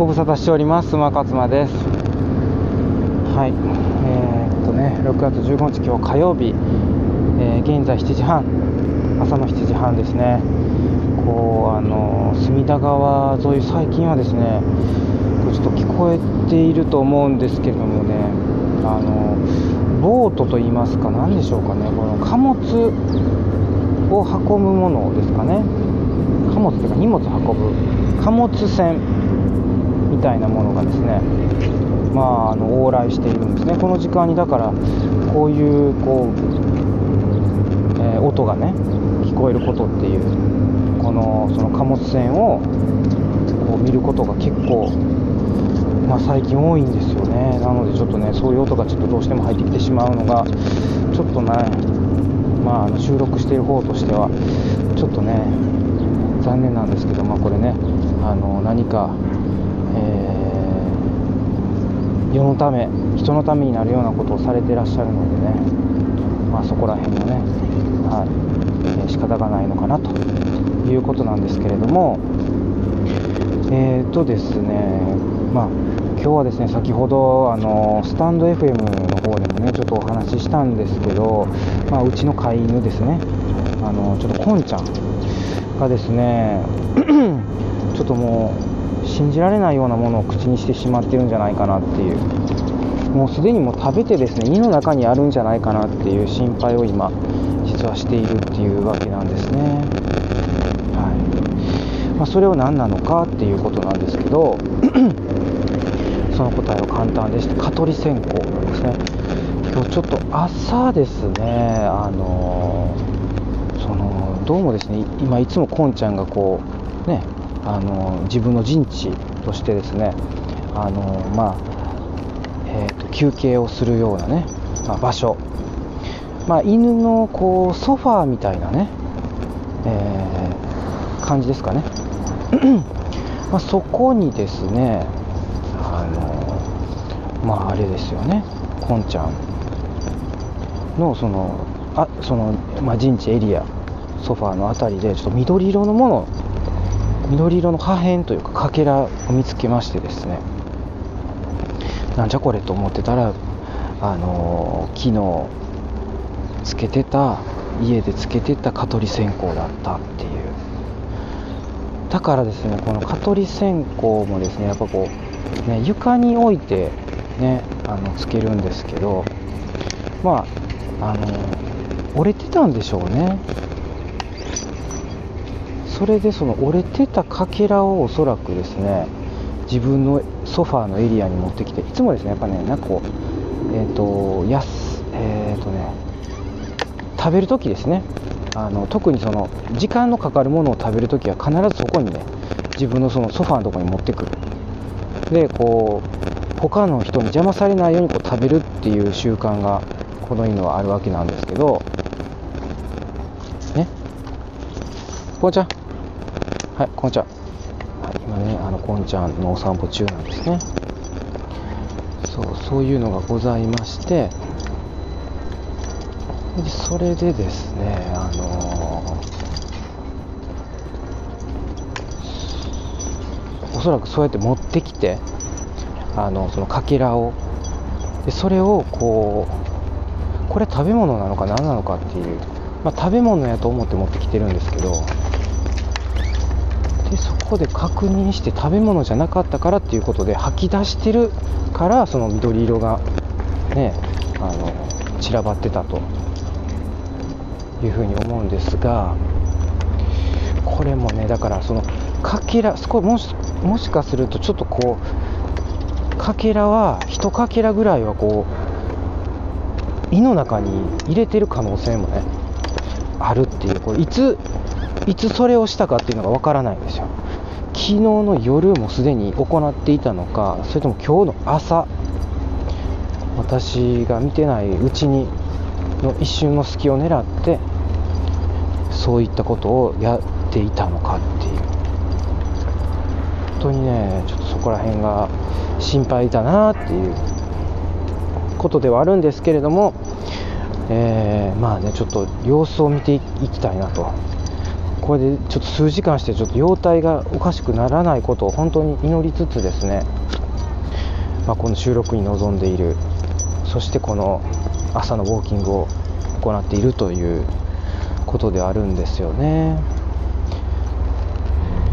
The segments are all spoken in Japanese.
ご無沙汰しております。馬勝間です。はい。えー、っとね6月15日今日火曜日、えー、現在7時半。朝の7時半ですね。こうあの隅田川沿い最近はですねちょっと聞こえていると思うんですけれどもね。あのボートといいますか何でしょうかね。この貨物を運ぶものですかね。貨物というか荷物運ぶ。貨物船。たいなものがですねまああの往来しているんですね。この時間にだからこういうこう、えー、音がね聞こえることっていうこのその貨物船をこう見ることが結構まあ、最近多いんですよね。なのでちょっとねそういう音がちょっとどうしても入ってきてしまうのがちょっとねまあ収録している方としてはちょっとね残念なんですけどまあこれねあの何か、えー、世のため人のためになるようなことをされてらっしゃるのでね。まあそこら辺もねはい、えー、仕方がないのかなということなんですけれども。えーとですねまあ今日はですね先ほどあのスタンド FM の方でもねちょっとお話ししたんですけど、まあ、うちの飼い犬ですね。あのちょっとコンちゃんがですね ちょっともう信じられないようなものを口にしてしまってるんじゃないかなっていうもうすでにもう食べてですね胃の中にあるんじゃないかなっていう心配を今実はしているっていうわけなんですね。はい。まあ、それを何なのかっていうことなんですけど その答えは簡単でして蚊取り線香なんですね。今日ちょっと朝ですねあのそのどうもですね今いつもこんちゃんがこうねあの自分の陣地としてですねあのまあ、えーと、休憩をするようなね、まあ、場所。まあ、犬のこうソファーみたいなね、えー、感じですかね。まあ、そこにですねあのまああれですよね。こんちゃん。のそのあその、まあ、陣地エリアソファーの辺りでちょっと緑色のもの緑色の破片というかかけらを見つけましてですね。なんじゃこれと思ってたらあのー、昨日つけてた家でつけてた蚊取り線香だったっていう。だからですねこの蚊取り線香もですねやっぱこうね床に置いてねあのつけるんですけどまああの折れてたんでしょうね。それでその折れてたかけらをおそらくですね自分のソファーのエリアに持ってきていつもですねやっぱねなんかこうえっ、ー、とやすえっ、ー、とね食べる時ですね。あの特にその時間のかかるものを食べるときは必ずそこにね自分のそのソファーのところに持ってくる。でこう他の人に邪魔されないようにこう食べるっていう習慣がこの犬はあるわけなんですけどね。こんちゃん。はいこんちゃん、はい、今ねあのこんちゃんのお散歩中なんですね。そうそういうのがございましてでそれでですねあのー、おそらくそうやって持ってきてあのそのかけらをでそれをこうこれ食べ物なのか何なのかっていう、まあ、食べ物やと思って持ってきてるんですけどこで確認して食べ物じゃなかったからっていうことで吐き出してるからその緑色がねあの散らばってたというふうに思うんですがこれもねだからそのかけら少もしもしかするとちょっとこうかけらは1かけらぐらいはこう胃の中に入れてる可能性もねあるっていうこれいついつそれをしたかっていうのがわからないんですよ。昨日の夜もすでに行っていたのかそれとも今日の朝私が見てないうちにの一瞬の隙を狙ってそういったことをやっていたのかっていう。本当にねちょっとそこら辺が心配だなっていうことではあるんですけれども、えー、まあねちょっと様子を見ていきたいなと。これでちょっと数時間してちょっと容体がおかしくならないことを本当に祈りつつですね、まあ、この収録に臨んでいるそしてこの朝のウォーキングを行っているということであるんですよね。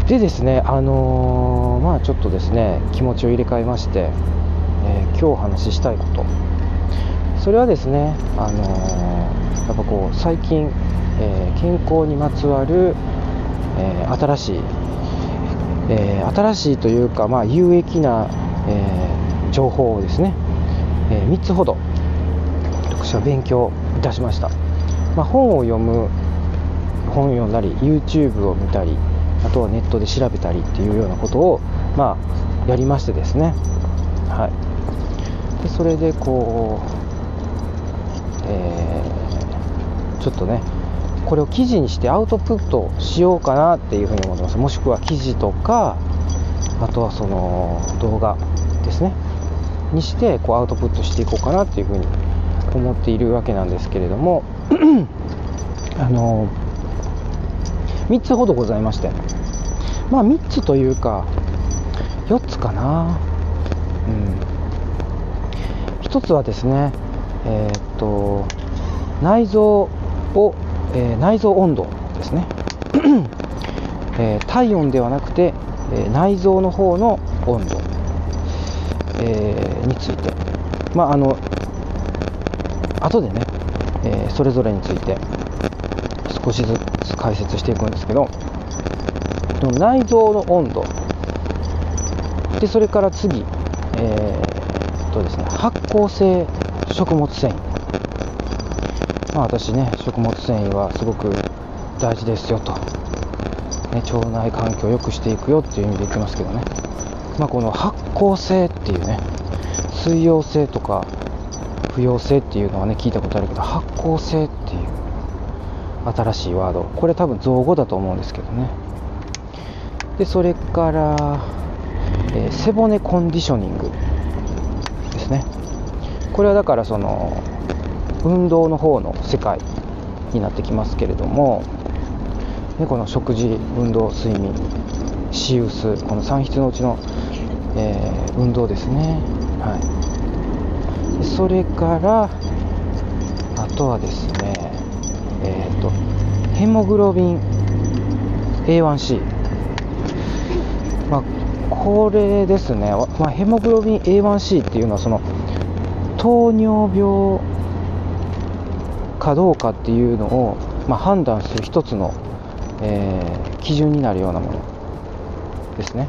でですね、あのー、まあちょっとですね気持ちを入れ替えまして、えー、今日お話ししたいことそれはですね、あのー、やっぱこう最近、え健康にまつわる、え新しい、え新しいというか、まあ、有益な、え情報をですね、え3つほど私は勉強いたしました、まあ、本を読む本を読んだり YouTube を見たりあとはネットで調べたりっていうようなことを、まあ、やりましてですね、はい、でそれでこう、えー、ちょっとねこれを記事にしてアウトプットしようかなっていうふうに思ってます。もしくは記事とかあとはその動画ですね。にしてこうアウトプットしていこうかなっていうふうに思っているわけなんですけれども あの3つほどございまして。まあ3つというか4つかな。うん。1つはですねえー、っと内臓を、えー、内臓温度ですね、えー、体温ではなくて、え内臓の方の温度、えについて。まああの後でね、えそれぞれについて少しずつ解説していくんですけど内臓の温度。でそれから次、えー、とですね、発酵性食物繊維、まあ、私ね食物繊維はすごく大事ですよと、ね、腸内環境を良くしていくよっていう意味で言ってますけどね、まあ、この発酵性っていうね水溶性とか不溶性っていうのはね聞いたことあるけど発酵性っていう新しいワード。これ多分造語だと思うんですけどね。でそれから、えー、背骨コンディショニングですね。これはだからその運動の方の世界になってきますけれどもでこの食事運動睡眠シウスこの3筆のうちの、えー、運動ですね。はい。それからあとはですねえーと、ヘモグロビン A1C、まあ、これですね、まあ、ヘモグロビン A1C っていうのはその糖尿病かどうかっていうのを、まあ、判断する一つの、えー、基準になるようなものですね。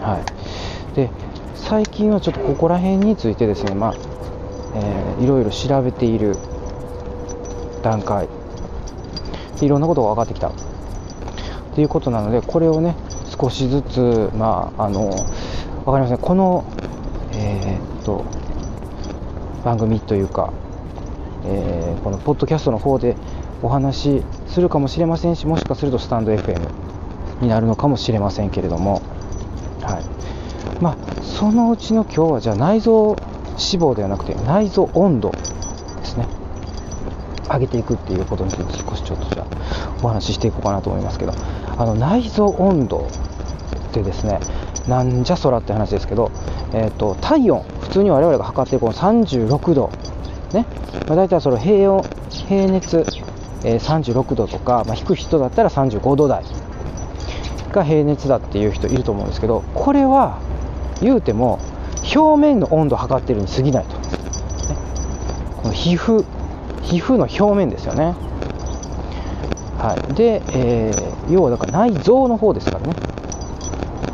はい、で最近はちょっとここら辺についてですね、まあえー、いろいろ調べている段階。いろんなことが分かってきた。ということなのでこれをね少しずつまああの分かりますねこのえー、っと番組というか、えー、このポッドキャストの方でお話しするかもしれませんしもしかするとスタンド FM になるのかもしれませんけれどもはい。まあそのうちの今日はじゃあ内臓脂肪ではなくて内臓温度ですね。上げていくっていうことについて少しちょっとじゃあお話ししていこうかなと思いますけど。あの内臓温度ってですねなんじゃそらって話ですけど、えーと、体温普通に我々が測っているこの36度ね、まあ、大体その平温平熱、えー、36度とか、まあ、低い人だったら35度台が平熱だっていう人いると思うんですけどこれは言うても表面の温度を測ってるに過ぎないと、ね、この皮膚皮膚の表面ですよね。はい、で、えー、要はだから内臓の方ですからね。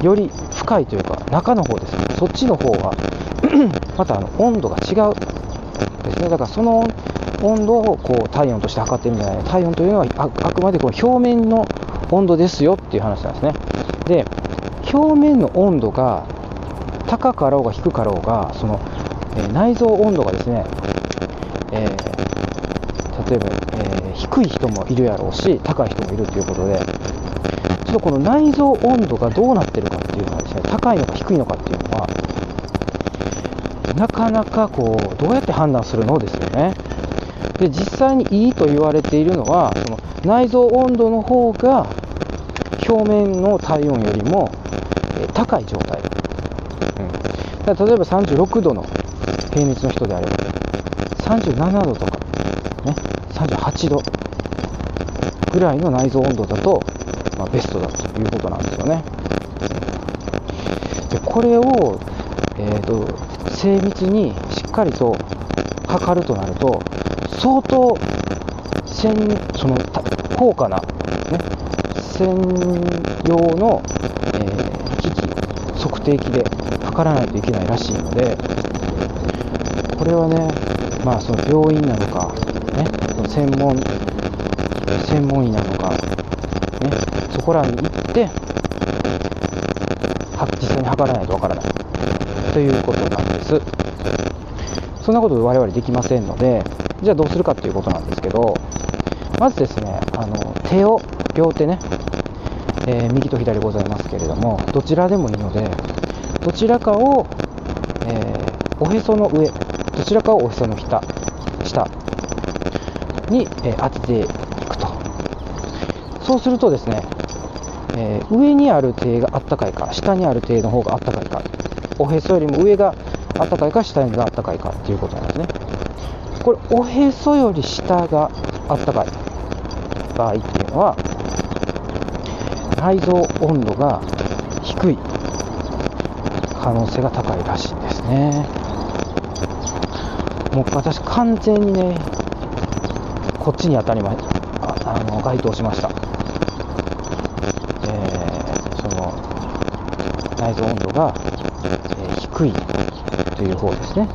より深いというか中の方ですね。そっちの方は またあの温度が違うですね。だからその温度をこう体温として測ってるんじゃない体温というのはあくまでこの表面の温度ですよっていう話なんですね。で、表面の温度が高かろうが低かろうが、その、えー、内臓温度がですね、えー例えば、えー、低い人もいるやろうし高い人もいるということでちょっとこの内臓温度がどうなってるかっていうのはですね高いのか低いのかっていうのはなかなかこうどうやって判断するのですよね。で実際にいいと言われているのはその内臓温度の方が表面の体温よりも、高い状態、うん、だ例えば36度の平熱の人であれば37度とか、ね、38度ぐらいの内臓温度だと、まあ、ベストだということなんですよね。でこれを、えーと、精密にしっかりと測るとなると相当専その高価な、ね、専用の、えー、機器測定器で測らないといけないらしいのでこれはねまあその病院なのか、ね、専門専門医なのか、ね、そこらに行って実際に測らないとわからないということなんですそんなこと我々できませんのでじゃあどうするかっていうことなんですけどまずですねあの手を両手ね、えー、右と左ございますけれどもどちらでもいいのでどちらかを、えー、おへその上どちらかをおへその下下に、えー、当てていくと。そうするとですね、え、上にある手があったかいか下にある手の方があったかいかおへそよりも上があったかいか下があったかいかっていうことなんですね。これおへそより下があったかい場合っていうのは内臓温度が低い可能性が高いらしいんですね。もう私完全にねこっちに当たりまあの該当しました、えー、その内臓温度が、低いという方ですね。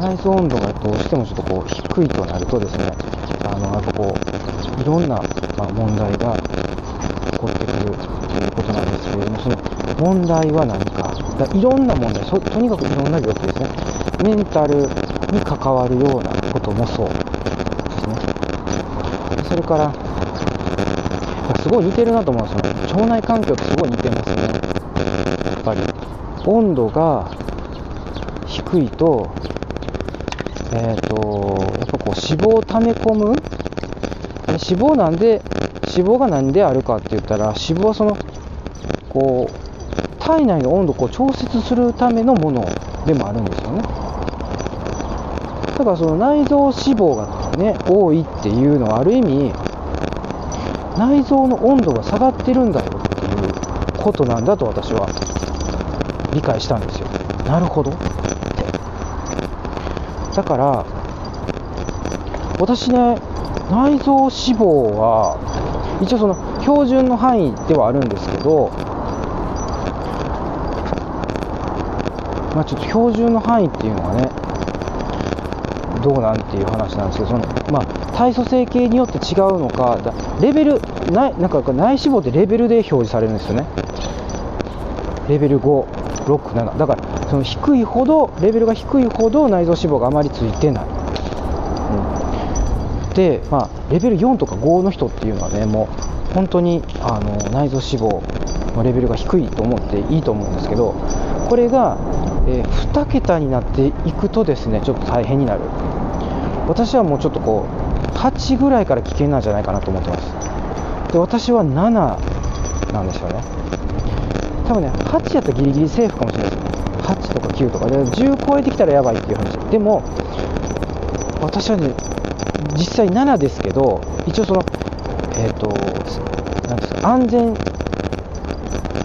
内臓温度がどうしてもちょっとこう低いとなるとですねあのやっぱこういろんな、ま、問題が起こってくるということなんですけれどもその問題は何か。いろんな問題とにかくいろんな病気ですね。メンタルに関わるようなこともそうですね。それからすごい似てるなと思います腸内環境ってすごい似てますね。やっぱり。温度が低いとえっ、ー、と、やっぱこう脂肪を溜め込む脂肪なんで、脂肪が何であるかって言ったら、脂肪はその、こう、体内の温度を調節するためのものでもあるんですよね。だからその内臓脂肪がね、多いっていうのはある意味、内臓の温度が下がってるんだよっていうことなんだと私は理解したんですよ。なるほどって。だから私ね内臓脂肪は一応その標準の範囲ではあるんですけどまあちょっと標準の範囲っていうのはねどうなんていう話なんですけどそのまあ体組成計によって違うのかレベルないなんか内脂肪ってレベルで表示されるんですよねレベル5 567だからその低いほどレベルが低いほど内臓脂肪があまりついてない、うん、で、まあ、レベル4とか5の人っていうのはねもう本当にあの内臓脂肪のレベルが低いと思っていいと思うんですけどこれが、えー、2桁になっていくとですねちょっと大変になる。私はもうちょっとこう8ぐらいから危険なんじゃないかなと思ってます。で私は7なんですよね多分ね8やったらギリギリセーフかもしれないです。8とか9とか。で10超えてきたらやばいっていう話。でも私はね実際7ですけど一応そのえっ、ー、と何ですか安全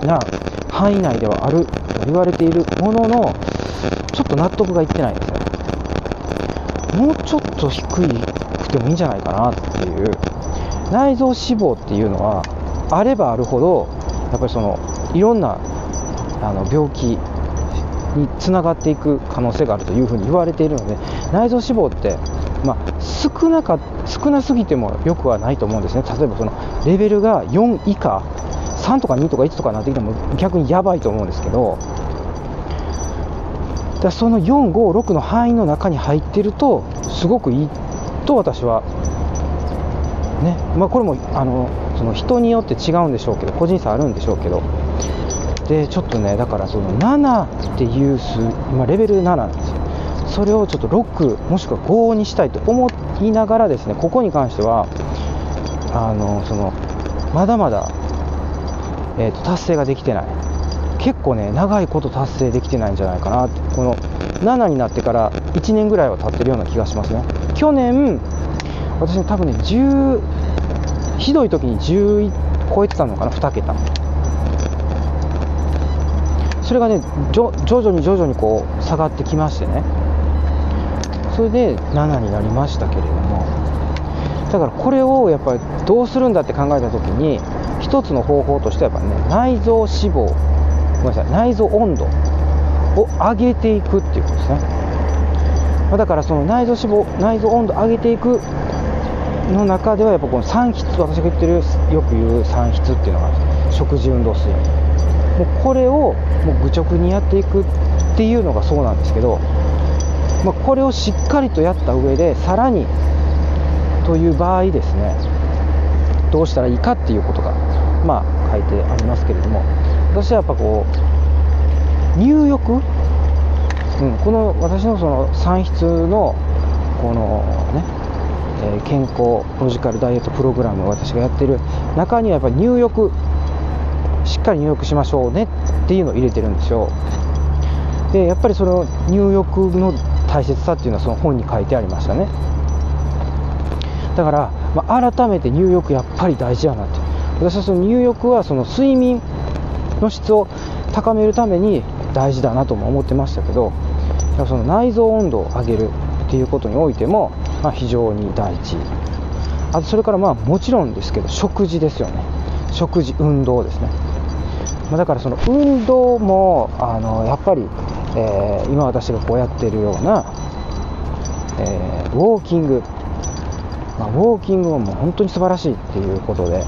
な範囲内ではあると言われているもののちょっと納得がいってないんですねもうちょっと低くてもいいんじゃないかなっていう。内臓脂肪っていうのはあればあるほどやっぱりそのいろんなあの病気につながっていく可能性があるというふうに言われているので内臓脂肪って、まあ、少なか少なすぎてもよくはないと思うんですね。例えばそのレベルが4以下3とか2とか1とかになってきても逆にやばいと思うんですけどだその456の範囲の中に入ってるとすごくいいと私はねまあ、これもあのその人によって違うんでしょうけど個人差あるんでしょうけどでちょっとねだからその7っていう数今レベル7なんですよ。それをちょっと6もしくは5にしたいと思いながらですねここに関してはあのそのまだまだ、えーと、達成ができてない。結構ね長いこと達成できてないんじゃないかなって。この7になってから1年ぐらいは経ってるような気がしますね。去年私多分ね10ひどい時に10超えてたのかな2桁。それがね徐々に徐々にこう下がってきましてね。それで7になりましたけれども。だからこれをやっぱりどうするんだって考えた時に一つの方法としてはやっぱね内臓脂肪ごめんなさい内臓温度を上げていくっていうことですね。だからその内臓脂肪内臓温度上げていくの中ではやっぱこの3筆私が言ってるよく言う3筆っていうのが食事運動水もうこれをもう愚直にやっていくっていうのがそうなんですけど、まあ、これをしっかりとやった上でさらにという場合ですねどうしたらいいかっていうことがまあ書いてありますけれども私はやっぱこう入浴、うん、この私のその産出のこのね、え健康ロジカルダイエットプログラムを私がやってる中にはやっぱり入浴しっかり入浴しましょうねっていうのを入れてるんですよ。でやっぱりその入浴の大切さっていうのはその本に書いてありましたね。だから、まあ、改めて入浴やっぱり大事やなって。私はその入浴はその睡眠の質を高めるために大事だなとも思ってましたけどその内臓温度を上げるっていうことにおいても、まあ、非常に大事。あとそれからまあもちろんですけど食事ですよね。食事運動ですね。まあ、だからその運動もあのやっぱり、えー、今私がこうやっているような、えー、ウォーキング、まあ、ウォーキングはもう本当に素晴らしいっていうことで、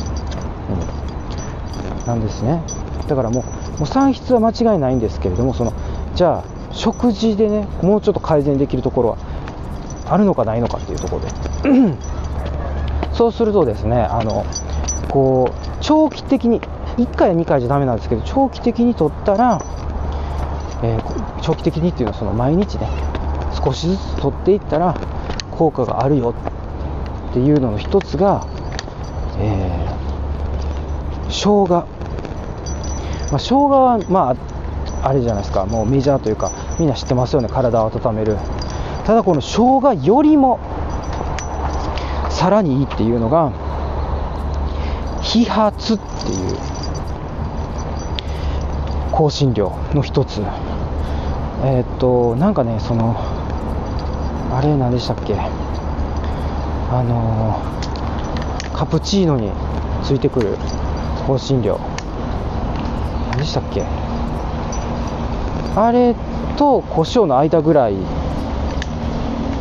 うん、なんですね。だからもうもう産出は間違いないんですけれどもそのじゃあ食事でねもうちょっと改善できるところはあるのかないのかっていうところで。そうするとですねあのこう長期的に1回や2回じゃダメなんですけど長期的に取ったら、えー、長期的にっていうのはその毎日ね少しずつ取っていったら効果があるよっていうのの一つが、えー、生姜、まあ、生姜はまああれじゃないですかもうメジャーというかみんな知ってますよね体を温める。ただこの生姜よりもさらにいいっていうのが揮発っていう香辛料の一つ。えー、っとなんかねそのあれ何でしたっけ？あのカプチーノについてくる香辛料。何でしたっけ？あれと胡椒の間ぐらい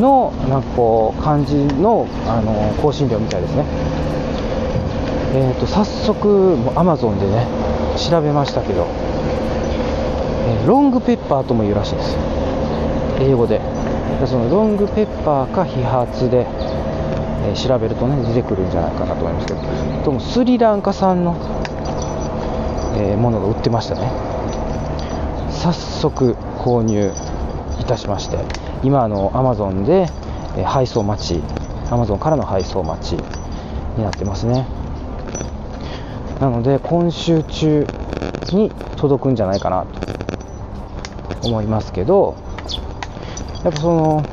のなんかこう感じのあの香辛料みたいですね。えーと早速アマゾンでね調べましたけど。えロングペッパーとも言うらしいです。英語で。そのロングペッパーか飛発で、え、調べるとね出てくるんじゃないかなと思いますけど。ともスリランカ産の、えー、ものが売ってましたね。早速購入いたしまして。今あのアマゾンで、え、配送待ちアマゾンからの配送待ちになってますね。なので今週中に届くんじゃないかなと。思いますけどやっぱその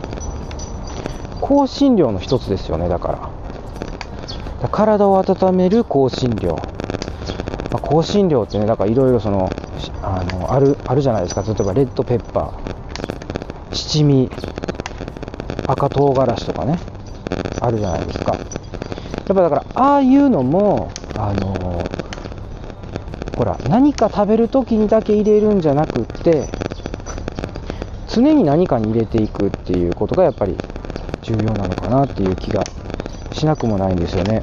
香辛料の一つですよねだから。体を温める香辛料、まあ、香辛料ってねだからいろいろそのあのあるあるじゃないですか。例えばレッドペッパー。七味。赤唐辛子とかね。あるじゃないですか。やっぱだからああいうのもあのほら何か食べる時にだけ入れるんじゃなくって常に何かに入れていくっていうことがやっぱり重要なのかなっていう気がしなくもないんですよね。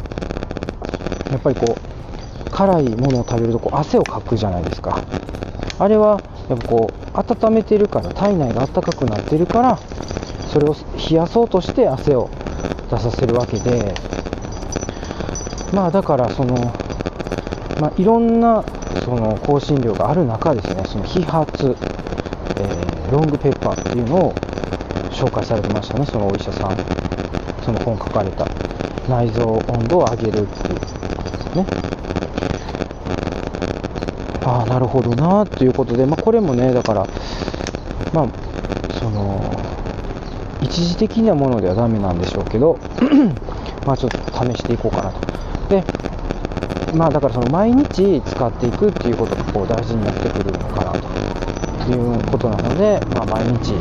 やっぱりこう辛いものを食べるとこう汗をかくじゃないですか。あれはやっぱこう温めてるから体内が温かくなってるからそれを冷やそうとして汗を出させるわけで。まあだからその、まあ、いろんなその香辛料がある中ですね。その揮発、ロングペッパーっていうのを紹介されてましたね、そのお医者さん、その本書かれた。内臓温度を上げるっていうね。ああなるほどなということで、まあ、これもねだからまあその一時的なものではダメなんでしょうけど まあちょっと試していこうかなと。でまあだからその毎日使っていくっていうことがこう大事になってくるのかなということなので、まあ、毎日、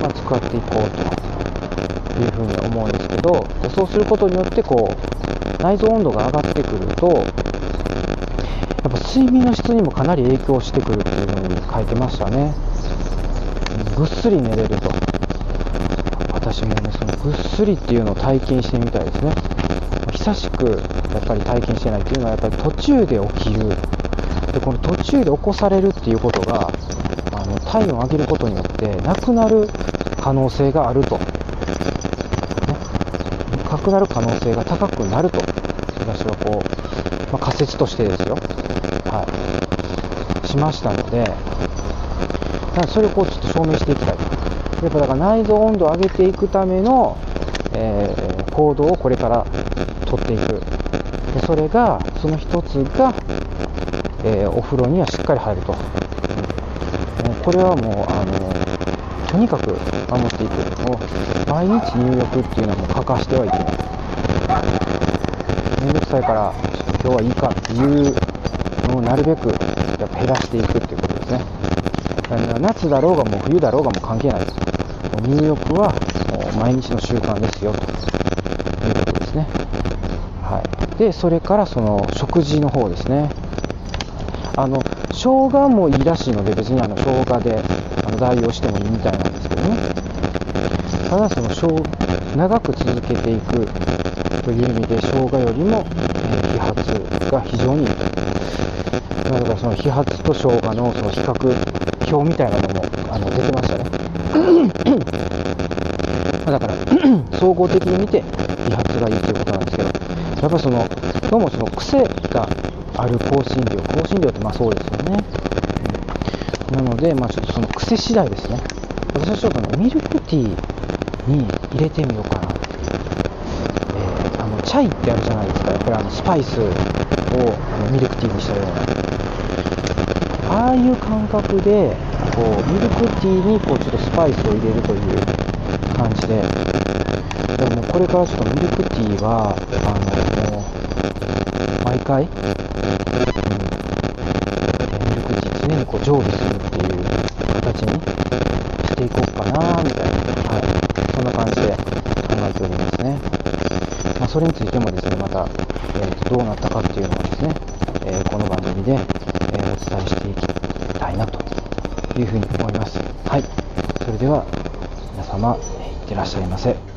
まあ、使っていこうというふうに思うんですけどそうすることによってこう内臓温度が上がってくるとやっぱ睡眠の質にもかなり影響してくるっていうふうに書いてましたね。ぐっすり寝れると。私もねそのぐっすりっていうのを体験してみたいですね。久しくやっぱり体験してないっていうのはやっぱり途中で起きる。でこの途中で起こされるっていうことが体温を上げることによってなくなる可能性があると、ね、なくなる可能性が高くなると。私はこう、まあ、仮説としてですよ。はい。しましたのでそれをこうちょっと証明していきたいやっぱだから内臓温度を上げていくための、えー、行動をこれから取っていく。でそれがその一つが、えー、お風呂にはしっかり入ると、これはもうあのとにかく守っていくもう毎日入浴っていうのはもう欠かしてはいけない。めんどくさいから今日はいいかっていうのをなるべくや減らしていくっていうことですね。夏だろうがもう冬だろうがもう関係ないです。入浴はもう毎日の習慣ですよということですね。はい。でそれからその食事の方ですね。あの生姜もいいらしいので別にあの生姜であの代用してもいいみたいなんですけどね。ただその長く続けていくという意味で生姜よりも、えー、揮発が非常にいいだからその揮発と生姜のその比較表みたいなのもあの出てましたね。だから 総合的に見て揮発がいいということなんですけどやっぱそのどうもその癖がある香辛料。香辛料ってまあそうですよね、うん、なのでまあちょっとその癖次第ですね。私はちょっとねミルクティーに入れてみようかなえー、あのチャイってあるじゃないですか。やっぱりあのスパイスをあのミルクティーにしたような。ああいう感覚でこうミルクティーにこうちょっとスパイスを入れるという感じで。でもこれからちょっとミルクティーはあの毎回、うん、ミルクティー常にこう常備するっていう形にしていこうかなみたいな、はい、そんな感じで考えておりますね、まあ、それについてもですねまた、えー、とどうなったかっていうのをですね、えー、この番組で、えー、お伝えしていきたいなというふうに思います。はい。それでは、皆様、いってらっしゃいませ。